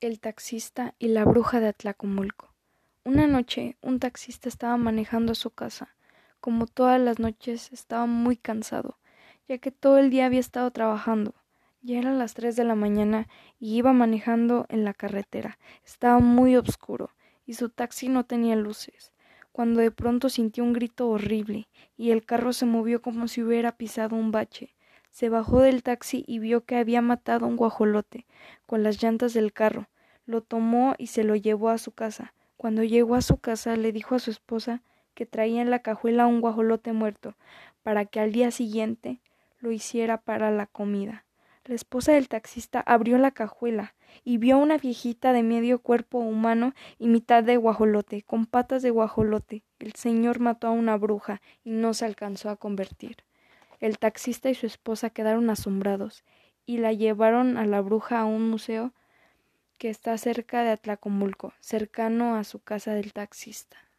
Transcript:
El taxista y la bruja de Atlacomulco. Una noche un taxista estaba manejando a su casa. Como todas las noches estaba muy cansado, ya que todo el día había estado trabajando. Ya eran las tres de la mañana y iba manejando en la carretera. Estaba muy oscuro y su taxi no tenía luces, cuando de pronto sintió un grito horrible y el carro se movió como si hubiera pisado un bache. Se bajó del taxi y vio que había matado un guajolote con las llantas del carro. Lo tomó y se lo llevó a su casa. Cuando llegó a su casa le dijo a su esposa que traía en la cajuela un guajolote muerto, para que al día siguiente lo hiciera para la comida. La esposa del taxista abrió la cajuela y vio a una viejita de medio cuerpo humano y mitad de guajolote, con patas de guajolote. El señor mató a una bruja y no se alcanzó a convertir. El taxista y su esposa quedaron asombrados y la llevaron a la bruja a un museo que está cerca de Atlacomulco, cercano a su casa del taxista.